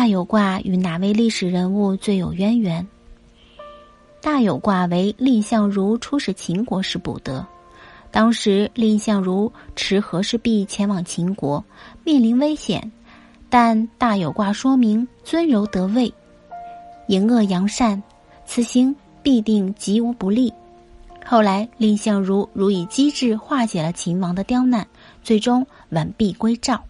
大有卦与哪位历史人物最有渊源？大有卦为蔺相如出使秦国时补得，当时蔺相如持和氏璧前往秦国，面临危险，但大有卦说明尊柔得位，迎恶扬善，此行必定吉无不利。后来蔺相如如以机智化解了秦王的刁难，最终完璧归赵。